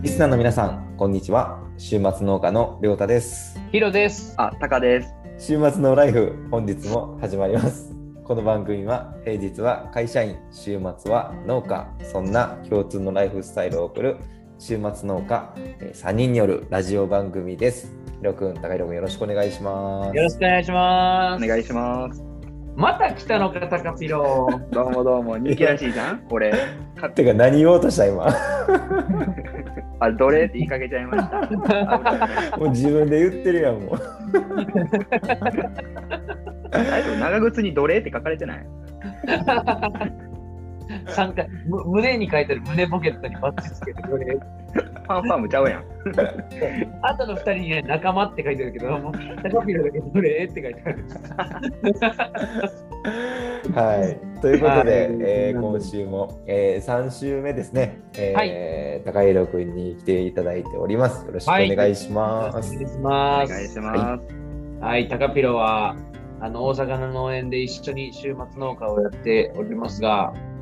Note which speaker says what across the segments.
Speaker 1: リスナーの皆さん、こんにちは。週末農家のりょうたです。
Speaker 2: ヒロです。
Speaker 3: あ、タカです。
Speaker 1: 週末のライフ、本日も始まります。この番組は、平日は会社員、週末は農家、そんな共通のライフスタイルを送る週末農家えー3人によるラジオ番組です。ひろくん、高弘くん、よろしくお願いします。
Speaker 2: よろしくお願いします。
Speaker 3: お願いします。
Speaker 2: また来たのか、タカピロ。
Speaker 3: どうもどうも、人気らしいじゃん？これ。か
Speaker 1: てか、何言おうとした今？
Speaker 3: あ、どれって言いかけちゃいました。
Speaker 1: もう自分で言ってるやん、もう。
Speaker 3: 長靴にどれって書かれてない？
Speaker 2: 三回む胸に書いてる胸ポケットにバッチつけてくれる。
Speaker 3: ファンファームちゃうやん。
Speaker 2: あとの二人にね、仲間って書いてるけど、もうタカピロだけどれって書いてある。
Speaker 1: はい。ということで、
Speaker 2: はい
Speaker 1: えー今週も、えー、3週目ですね、えー高弘くんに来ていただいております。よろしくお願いします。
Speaker 2: お願いし
Speaker 3: お
Speaker 2: ます。
Speaker 3: 願いします。
Speaker 2: はい、タカピロは、あの、大阪の農園で一緒に週末農家をやっておりますが、
Speaker 1: はい。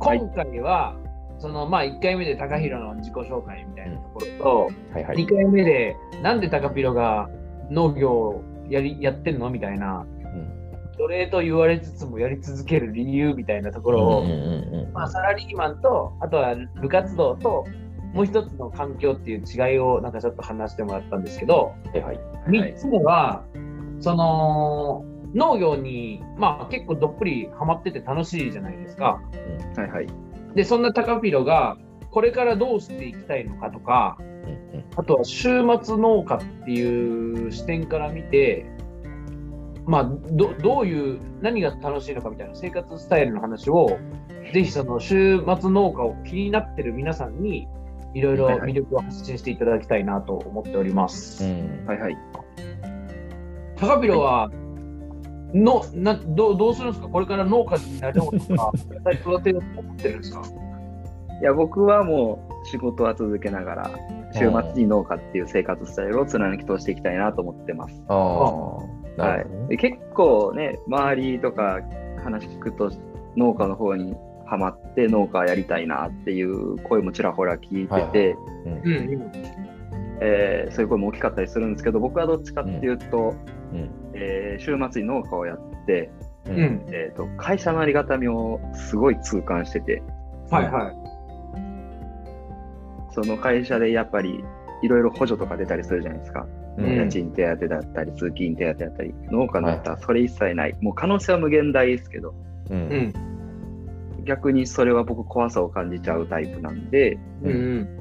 Speaker 2: 今回は、その、まあ、1回目でタカヒロの自己紹介みたいなところと、
Speaker 1: はいはい。
Speaker 2: 2回目でなんでタカピロが農業をやりやってんのみたいな
Speaker 1: うん
Speaker 2: 奴隷と言われつつもやり続ける理由みたいなところを、
Speaker 1: うんうんうん
Speaker 2: まあ、サラリーマンとあとは部活動ともう一つの環境っていう違いをなんかちょっと話してもらったんですけど
Speaker 1: はいはい。
Speaker 2: 3つ目は、その農業に、まあ、結構どっぷりハマってて楽しいじゃないですか。
Speaker 3: はいはい。
Speaker 2: でそんなタカピロがこれからどうしていきたいのかとかあとは週末農家っていう視点から見て、まあ、どどういう、何が楽しいのかみたいな生活スタイルの話を、ぜひその週末農家を気になってる皆さんに、いろいろ
Speaker 3: はいはい
Speaker 2: 魅力を発信していただきたいなと思っております。
Speaker 1: うん
Speaker 3: はいはい。
Speaker 2: 高ピロは、のなどうどうするんですか？これから農家になろうとか、野菜育てようと思ってるんですか？
Speaker 3: いや、僕はもう仕事は続けながら、週末に農家っていう生活スタイルを貫き通していきたいなと思ってます。
Speaker 1: あ
Speaker 3: はい。結構ね、周りとか話聞くと、農家の方にハマって農家やりたいなっていう声もちらほら聞いてて、
Speaker 1: うん
Speaker 2: うんうん。
Speaker 3: えーそういう声も大きかったりするんですけど、僕はどっちかっていうと、
Speaker 1: うん
Speaker 3: えー週末に農家をやって、
Speaker 1: う
Speaker 2: うんん。
Speaker 3: えー、と会社のありがたみをすごい痛感してて、
Speaker 2: はいはい。
Speaker 3: その会社でやっぱりいろいろ補助とか出たりするじゃないですか。
Speaker 1: うん
Speaker 3: 家賃手当だったり、通勤手当だったり、農家のやったらそれ一切ない。もう可能性は無限大ですけど、
Speaker 1: う
Speaker 2: うんん。
Speaker 3: 逆にそれは僕怖さを感じちゃうタイプなんで、
Speaker 2: うんうん。
Speaker 1: うん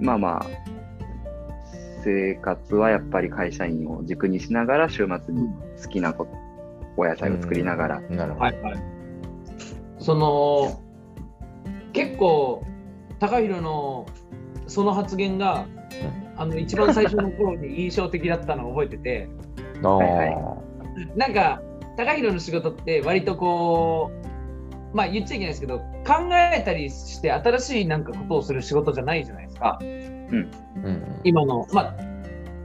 Speaker 3: まあまあ、生活はやっぱり会社員を軸にしながら、週末に好きなこと、お野菜を作りながら、
Speaker 1: うん。なるほど。
Speaker 2: はいはい。その結構高弘のその発言が、あの一番最初の頃に印象的だったのを覚えてて。
Speaker 1: ああ、
Speaker 3: はい。
Speaker 2: なんか高弘の仕事って割とこうまあ言っちゃいけないですけど考えたりして新しいなんかことをする仕事じゃないじゃないですか。
Speaker 1: うん。
Speaker 2: 今のま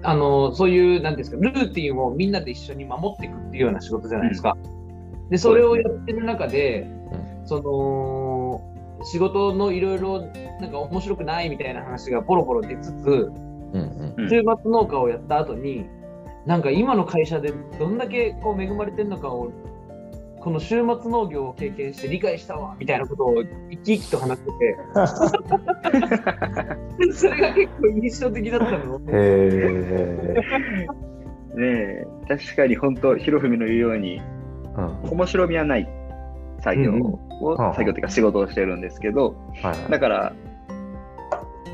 Speaker 2: ああのそういうなんですかルーティンをみんなで一緒に守っていくっていうような仕事じゃないですか。でそれをやってる中で、その仕事のいろいろなんか面白くないみたいな話がポロポロ出つつ
Speaker 1: うんうん。
Speaker 3: うん
Speaker 2: 週末農家をやった後になんか今の会社でどんだけこう恵まれてるのかをこの週末農業を経験して理解したわみたいなことを生き生きと話してて それが結構印象的だったの。
Speaker 1: へえ。
Speaker 3: ねえ、確かに本当、ひろふみの言うように、
Speaker 1: うん。
Speaker 3: 面白みはない作業を、
Speaker 1: はあ
Speaker 3: 作業っていうか仕事をしてるんですけど、
Speaker 1: はい
Speaker 3: だから、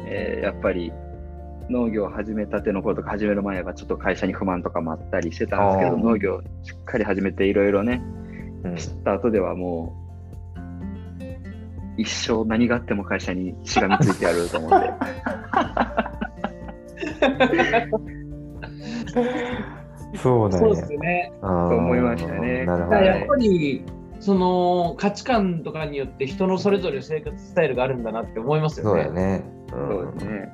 Speaker 3: えーやっぱり農業を始めたての頃とか始める前はちょっと会社に不満とかもあったりしてたんですけど、農業をしっかり始めていろいろね、
Speaker 1: うん
Speaker 3: 知った後ではもう、一生何があっても会社にしがみついてやると思って。
Speaker 1: そうなんや
Speaker 2: そうです。ね。
Speaker 3: 思いましたね
Speaker 1: なるほどね
Speaker 2: だからやっぱ。りその価値観とかによって人のそれぞれ生活スタイルがあるんだなって思いますよね。
Speaker 1: そうやね。
Speaker 3: そうですね。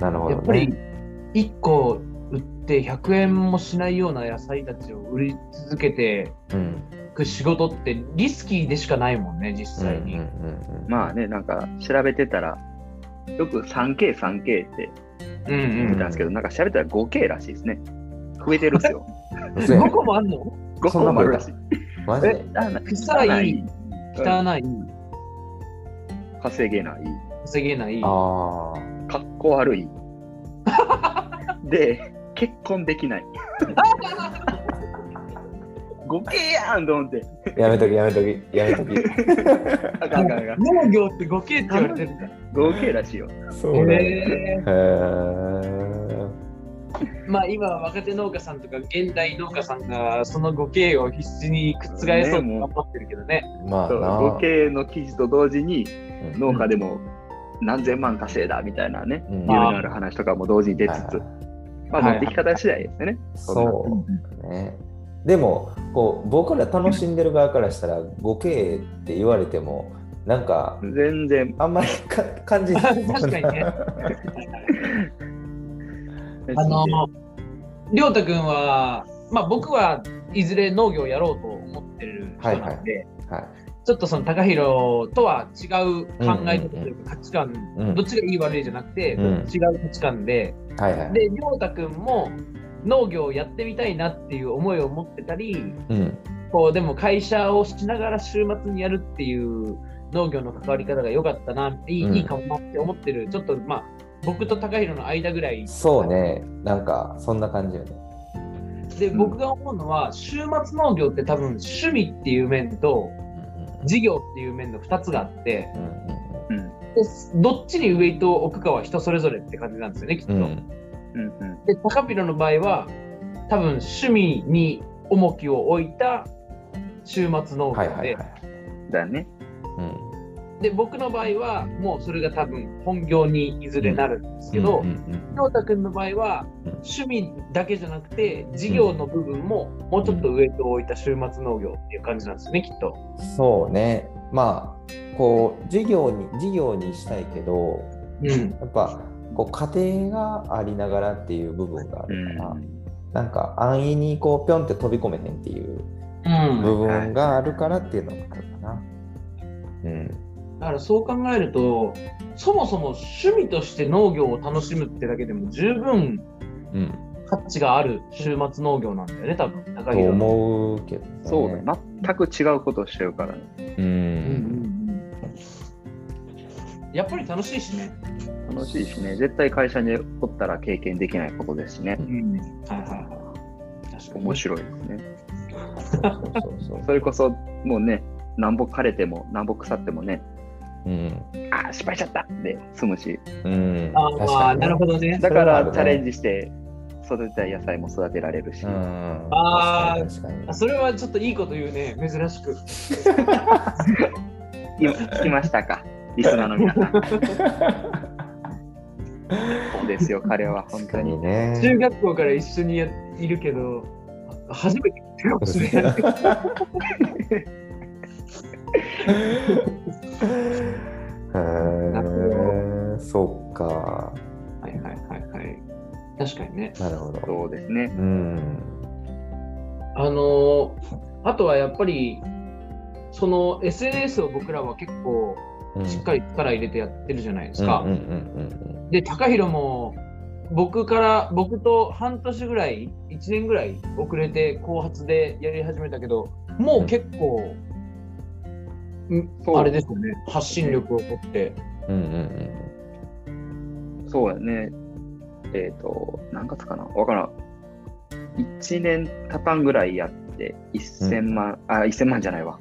Speaker 1: なるほど
Speaker 2: やっぱり
Speaker 1: ね。
Speaker 2: 1個売って100円もしないような野菜たちを売り続けて
Speaker 1: うん。
Speaker 2: いく仕事ってリスキーでしかないもんね、実際に。
Speaker 1: うんうんうん
Speaker 3: まあね、なんか調べてたら、よく 3K、3K って
Speaker 2: うんうん
Speaker 3: 言ってたんですけど、なんか調べたら 5K らしいですね。増えてるんですよ。
Speaker 1: 嘘や
Speaker 2: 5個もあんの
Speaker 3: ？5個もあるらしい。
Speaker 1: マジで
Speaker 2: え
Speaker 3: あな
Speaker 2: 臭い、汚い、
Speaker 3: 稼げない、
Speaker 2: 稼げない。
Speaker 1: あ
Speaker 3: かっこ悪い。で、結婚できない。5K やんと思って。
Speaker 1: あ。やめとき、やめとき、やめとき。
Speaker 3: あかんあかんあかん。
Speaker 2: 農業って 5K って言われてるんだ。
Speaker 3: 5K らしいよ。
Speaker 1: そうね。
Speaker 2: へ
Speaker 1: へー
Speaker 2: まあ今若手農家さんとか現代農家さんがその 5K を必死に覆そうと頑張ってるけどね。
Speaker 1: まあな。
Speaker 3: 5K の記事と同時に
Speaker 1: うん
Speaker 3: 農家でも何千万稼いだみたいなね、
Speaker 1: うん
Speaker 3: 夢のある話とかも同時に出つつ、まあ持ってき方次第ですよね。
Speaker 1: そうね。でもこう僕ら楽しんでる側からしたら 5K って言われてもなんか
Speaker 3: 全然、
Speaker 1: あんまりか感じない。
Speaker 2: 確かにね。あの、りょうたくんは、まあ僕はいずれ農業をやろうと思ってる人なんで、
Speaker 1: はい
Speaker 2: ちょっとその高弘とは違う考え方というか価値観、
Speaker 1: うん。
Speaker 2: どっちがいい悪いじゃなくて、
Speaker 1: うん。
Speaker 2: 違う価値観で、
Speaker 1: はいはい。
Speaker 2: で、りょうたくんも農業をやってみたいなっていう思いを持ってたり、
Speaker 1: うん。
Speaker 2: こうでも会社をしながら週末にやるっていう農業の関わり方が良かったな、いい,、
Speaker 1: うん。
Speaker 2: いいかもなって思ってる、ちょっとまあ僕と高弘の間ぐらい
Speaker 1: そうね。なんかそんな感じよね。
Speaker 2: で、
Speaker 3: うん
Speaker 2: 僕が思うのは、週末農業って多分趣味っていう面と事業っていう面の2つがあって、
Speaker 1: うん
Speaker 3: うん、
Speaker 2: でどっちにウェイトを置くかは人それぞれって感じなんですよね、きっと。
Speaker 1: うんうん
Speaker 3: うん、うん。
Speaker 2: で、高ピロの場合は、多分趣味に重きを置いた週末農業で、
Speaker 1: はいはいはい。
Speaker 3: だよね。
Speaker 1: うん
Speaker 2: で、僕の場合は、もうそれが多分本業にいずれなるんですけど、
Speaker 1: うんうん
Speaker 2: 陽太くんの場合は、
Speaker 1: うん
Speaker 2: 趣味だけじゃなくて、事業の部分ももうちょっとウェイトを置いた週末農業っていう感じなんですよね、きっと。
Speaker 1: そうね。まあこう事業に事業にしたいけど
Speaker 2: うん。
Speaker 1: やっぱこう家庭がありながらっていう部分があ
Speaker 3: う
Speaker 1: るから、
Speaker 3: ん。
Speaker 1: なんか安易にこうぴょんって飛び込めへんっていう
Speaker 2: うん、
Speaker 1: 部分があるからっていうのがあるかな。うん。
Speaker 2: だからそう考えると、そもそも趣味として農業を楽しむってだけでも十分
Speaker 1: うん。
Speaker 2: 価値がある週末農業なんだよね、多分高
Speaker 1: と思うけどね。
Speaker 3: そうだ、全く違うことをしてるからね。
Speaker 1: う。
Speaker 2: うんうんんやっぱり楽しいしね。
Speaker 3: 楽しいしね、絶対会社におったら経験できないことですしね。
Speaker 2: うん。はいはいはい。確かに。
Speaker 3: 面白いですね。
Speaker 1: そうそうそう。
Speaker 3: それこそ、もうね、なんぼ枯れても、なんぼ腐ってもね、
Speaker 1: うん。
Speaker 3: あー失敗しちゃったで済むし、
Speaker 1: うん。
Speaker 2: あ
Speaker 1: 確
Speaker 2: あ、なるほどね。
Speaker 3: だか
Speaker 1: それはあるね
Speaker 3: らチャレンジして、育てたい野菜も育てられるし、
Speaker 1: うん。
Speaker 2: ああそれはちょっといいこと言うね、珍しく。
Speaker 3: 今聞きましたか、リスナーの皆さん。そうですよ、彼は本当に。
Speaker 1: にね。
Speaker 2: 中学校から一緒にやいるけど、初めて聞いたかもしれない。
Speaker 1: そうか。
Speaker 2: はいはいはいはい。確かにね。
Speaker 1: なるほど。
Speaker 3: そうですね。
Speaker 1: うん。
Speaker 2: あのあとはやっぱり、その SNS を僕らは結構
Speaker 1: うん
Speaker 2: しっかり力入れてやってるじゃないですか。で、高弘も僕から、僕と半年ぐらい、1年ぐらい遅れて後発でやり始めたけど、もう結構、ん
Speaker 3: そう
Speaker 2: あれですよね、発信力を持って。
Speaker 1: うん。うんうん
Speaker 3: そうやね。えっ、と、何月かな？わからん。1年たたんぐらいやって、1000万、あ、1000万じゃないわ。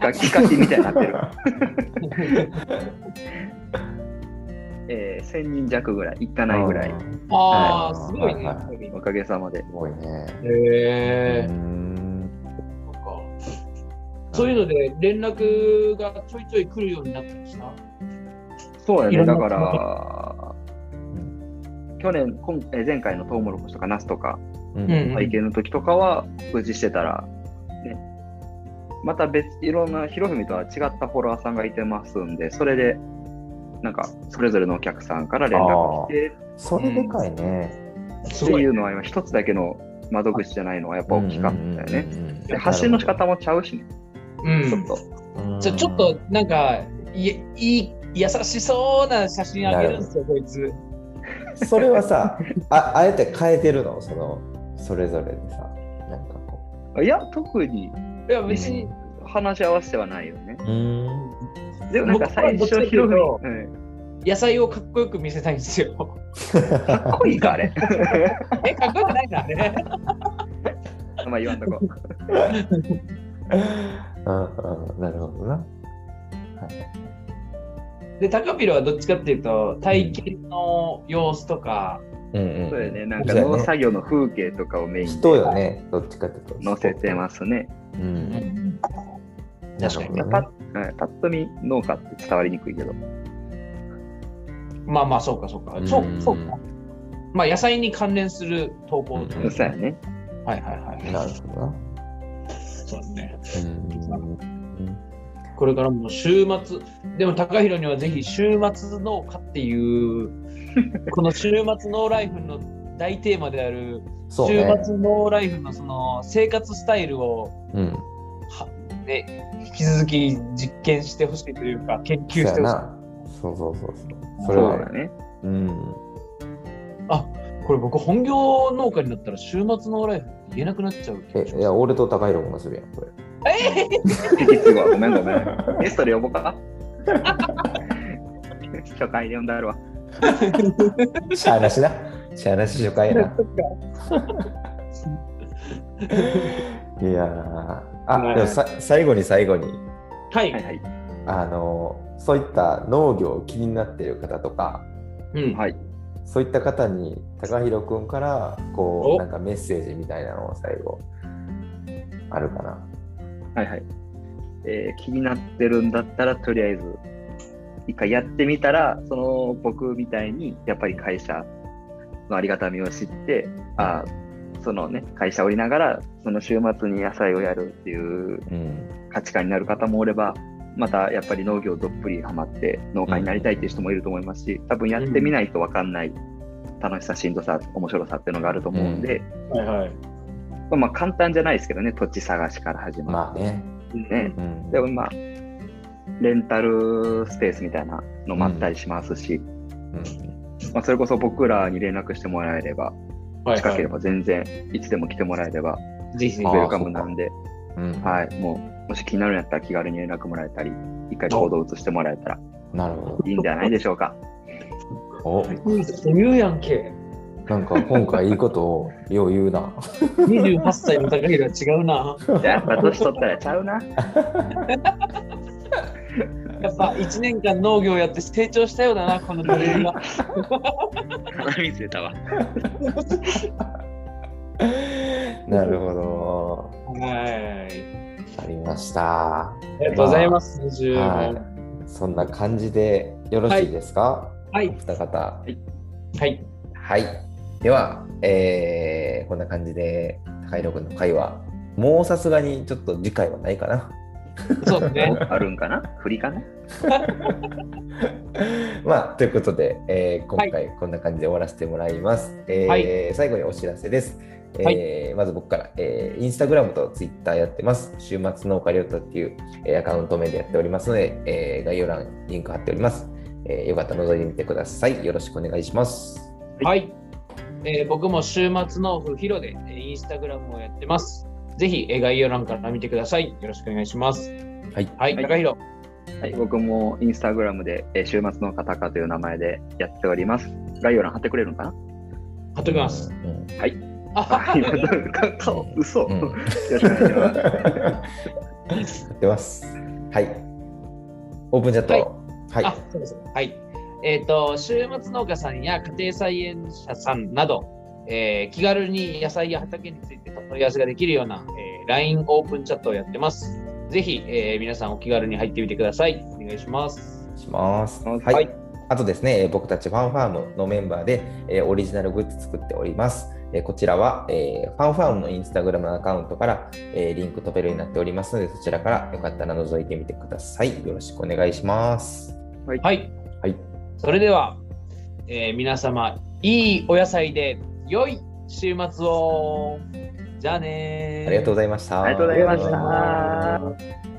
Speaker 3: 楽器課金みたいになってる。えー、1000人弱ぐらい、いか
Speaker 1: うん。
Speaker 3: ないぐらい、
Speaker 2: ああ、
Speaker 1: はい
Speaker 2: すごいね。
Speaker 1: はい
Speaker 3: おかげさまで。
Speaker 1: すごいね。
Speaker 2: へえ
Speaker 1: うん
Speaker 2: そっかそういうので連絡がちょいちょい来るようになってました？
Speaker 3: そうやね。だから、去年、今えー前回のトウモロコシとかナスとか、
Speaker 1: うん
Speaker 2: うん
Speaker 3: 体験の時とかは告知してたら、ね、また別、いろんな、ひろふみとは違ったフォロワーさんがいてますんで、それで、なんか、それぞれのお客さんから連絡来て
Speaker 1: それでかいね。
Speaker 3: っていうのは、今、一つだけの窓口じゃないのはやっぱ大きかったよね。で発信の仕方もちゃうしね、
Speaker 2: うん。
Speaker 3: ちょっと。
Speaker 1: うん。
Speaker 2: じゃあちょっとなんかいいい優しそうな写真あげるんですよ、こいつ。
Speaker 1: それはさ、ああえて変えてるの？その、それぞれでさ、なんかこ
Speaker 3: いや、特に
Speaker 2: いや、別に、
Speaker 3: 話し合わせてはないよね。
Speaker 1: う。うん。
Speaker 3: でもなんか最初、ひろふみ、うん
Speaker 2: 野菜をかっこよく見せたいんですよ。
Speaker 3: かっこいいか、あれ。
Speaker 2: え、かっこよくないな、あれ。
Speaker 3: まあ言わんとこ。
Speaker 1: うんうん、なるほどな。
Speaker 2: で、タカピロはどっちかっていうと、体験の様子とか、
Speaker 1: うんうん。
Speaker 3: そうよね、なんか農作業の風景とかをメイン
Speaker 1: 人
Speaker 3: で
Speaker 1: よね、どっちかっていうと。
Speaker 3: 載せてますね。
Speaker 1: う。
Speaker 2: うん確かに
Speaker 1: ほどね。
Speaker 3: パッはいパッと見、農家って伝わりにくいけど。
Speaker 2: まあまあ、そうか、そうか。
Speaker 1: うん
Speaker 2: そうそうか。まあ、野菜に関連する投稿と
Speaker 1: うん
Speaker 3: そうやね。
Speaker 2: はいはいはい。
Speaker 1: なるほどな。
Speaker 2: そうですね。
Speaker 1: うん。
Speaker 2: これからも週末、でも高弘にはぜひ週末農家っていう、この週末ノーライフの大テーマである、週。末ノーライフのその生活スタイルを
Speaker 1: うん。
Speaker 2: は、ね、引き続き実験してほしいというか、研究してほしい。
Speaker 1: そう。そうそうそうそれは
Speaker 3: だね。
Speaker 1: うん。
Speaker 2: あこれ僕、本業農家になったら週末ノーライフって言えなくなっちゃう
Speaker 1: いや、俺と高弘君がするやん、これ。
Speaker 2: え
Speaker 3: 実はごめんごめん。ゲストで呼ぼうか？初回で呼んだるわ。
Speaker 1: しゃあなしな。しゃあなし初回やな。いやーあ、
Speaker 2: はい
Speaker 1: でもさ最後に最後に、
Speaker 2: はい、
Speaker 3: はいはい。
Speaker 1: あのそういった農業気になっている方とか、
Speaker 2: うん
Speaker 3: はい。
Speaker 1: そういった方に高弘君からこ
Speaker 2: お
Speaker 1: うなんかメッセージみたいなのを最後あるかな。
Speaker 3: はいはい。えー気になってるんだったら、とりあえず、一回やってみたら、その僕みたいに、やっぱり会社のありがたみを知って、あーそのね、会社をいながら、その週末に野菜をやるっていう
Speaker 1: うん。
Speaker 3: 価値観になる方もおれば、またやっぱり農業どっぷりハマって農家になりたいっていう人もいると思いますし、多分やってみないと分かんない楽しさ、しんどさ、面白さっていうのがあると思うんで、
Speaker 2: はいはい。
Speaker 3: まあ簡単じゃないですけどね、土地探しから始ま
Speaker 1: まあね。
Speaker 3: ってね。
Speaker 1: うん。
Speaker 3: でもまあ、レンタルスペースみたいなのもあったりしますし、
Speaker 1: うん
Speaker 3: まあ、それこそ僕らに連絡してもらえれば、
Speaker 2: はい
Speaker 3: 近ければ全然いつでも来てもらえれば、
Speaker 2: ぜひ
Speaker 3: ウェルカムなんで、
Speaker 1: うん。
Speaker 3: はい、もう、もし気になるんやったら気軽に連絡もらえたり、一回行動を移してもらえたら
Speaker 1: なるほ
Speaker 3: いいんじゃないでしょうか。
Speaker 1: ど。お
Speaker 2: 言うやんけ。
Speaker 1: なんか今回いいことをよう言うな。
Speaker 2: 28歳の高弘は違うな。
Speaker 3: やっぱ年取ったらちゃうな。
Speaker 2: やっぱ1年間農業やって成長したようだな、この女性が。
Speaker 3: 鼻水出たわ。
Speaker 1: なるほど。
Speaker 2: はい。
Speaker 1: ありました。
Speaker 2: ありがとうございます。20
Speaker 1: はい。そんな感じでよろしいですか、
Speaker 2: はい
Speaker 1: お二方。
Speaker 2: はい。
Speaker 1: はい。では、えーこんな感じで、高弘君の会話、もうさすがにちょっと次回はないかな。
Speaker 2: そうですね。
Speaker 3: あるんかな？振りかな？
Speaker 1: まあ、ということで、えー今回こんな感じで終わらせてもらいます。えー
Speaker 2: はい
Speaker 1: 最後にお知らせです。えーまず僕から、えーインスタグラムとツイッターやってます。週末農家リョータっていう、えーアカウント名でやっておりますので、えー概要欄にリンク貼っております。えーよかったら覗いてみてください。よろしくお願いします。
Speaker 2: はい。えー僕も週末のふひろで、えーインスタグラムをやってます。ぜひ、えー概要欄から見てください。よろしくお願いします。
Speaker 1: はい。
Speaker 2: はい、
Speaker 3: はい
Speaker 2: 高弘。
Speaker 3: はい、僕もインスタグラムで、えー週末のカタカという名前でやっております。概要欄貼ってくれるのかな？
Speaker 2: 貼っときます。
Speaker 1: うん
Speaker 2: あ
Speaker 3: 今顔、嘘、
Speaker 1: うん
Speaker 3: よろしくお願いします。
Speaker 1: やってます。はい。オープンチャット。はい。
Speaker 2: あ、そうです。はい。えっ、と、週末農家さんや家庭菜園者さんなど、えー気軽に野菜や畑について問い合わせができるような、えー LINE オープンチャットをやってます。ぜひ、えー皆さんお気軽に入ってみてください。お願いします。
Speaker 1: します。
Speaker 3: は
Speaker 1: はいい。あとですね、えー僕たちファンファームのメンバーで、えーオリジナルグッズ作っております。えーこちらは、えーファンファームのインスタグラムアカウントから、えーリンク飛べるようになっておりますので、そちらからよかったら覗いてみてください。よろしくお願いします。
Speaker 2: はい。
Speaker 1: はい。
Speaker 2: それでは、えー皆様、いいお野菜で良い週末を。じゃあねー
Speaker 1: ありがとうございました。
Speaker 3: ありがとうございました。